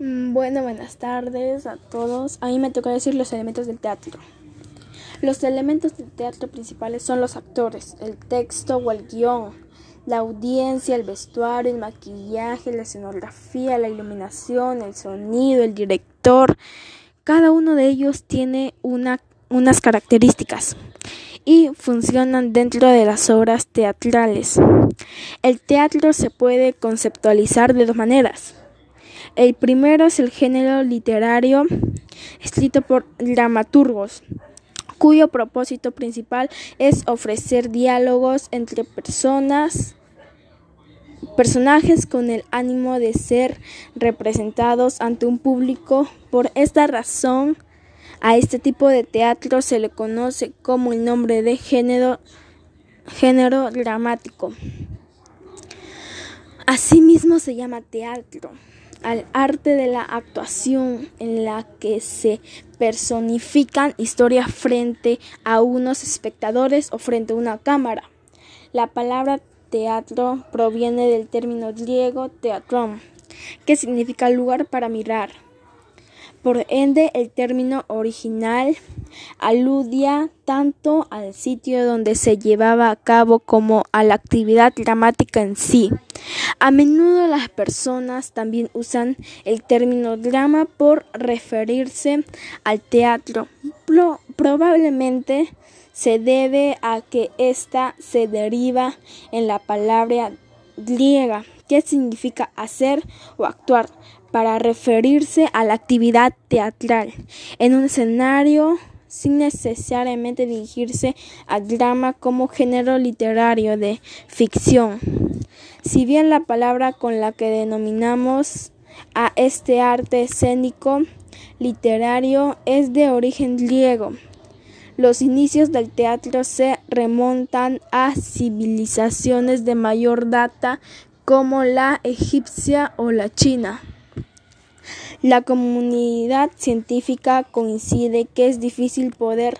Mm, bueno, buenas tardes a todos. A mí me toca decir los elementos del teatro. Los elementos del teatro principales son los actores, el texto o el guion, la audiencia, el vestuario, el maquillaje, la escenografía, la iluminación, el sonido, el director. Cada uno de ellos tiene una, unas características y funcionan dentro de las obras teatrales. El teatro se puede conceptualizar de dos maneras el primero es el género literario escrito por dramaturgos, cuyo propósito principal es ofrecer diálogos entre personas, personajes con el ánimo de ser representados ante un público. Por esta razón, a este tipo de teatro se le conoce como el nombre de género, género dramático. Asimismo se llama teatro al arte de la actuación en la que se personifican historias frente a unos espectadores o frente a una cámara. La palabra teatro proviene del término griego teatron, que significa lugar para mirar. Por ende, el término original aludía tanto al sitio donde se llevaba a cabo como a la actividad dramática en sí. A menudo las personas también usan el término drama por referirse al teatro. probablemente se debe a que ésta se deriva en la palabra griega que significa hacer o actuar para referirse a la actividad teatral en un escenario sin necesariamente dirigirse al drama como género literario de ficción. Si bien la palabra con la que denominamos a este arte escénico literario es de origen griego, los inicios del teatro se remontan a civilizaciones de mayor data como la egipcia o la china. La comunidad científica coincide que es difícil poder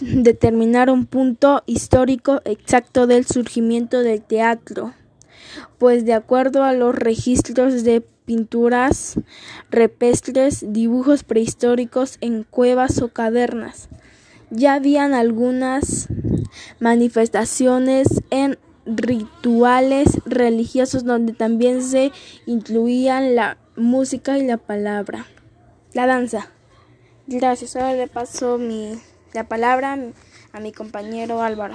determinar un punto histórico exacto del surgimiento del teatro, pues de acuerdo a los registros de pinturas repestres, dibujos prehistóricos en cuevas o cavernas, ya habían algunas manifestaciones en rituales religiosos donde también se incluían la música y la palabra. La danza. Gracias. Ahora le paso mi, la palabra a mi compañero Álvaro.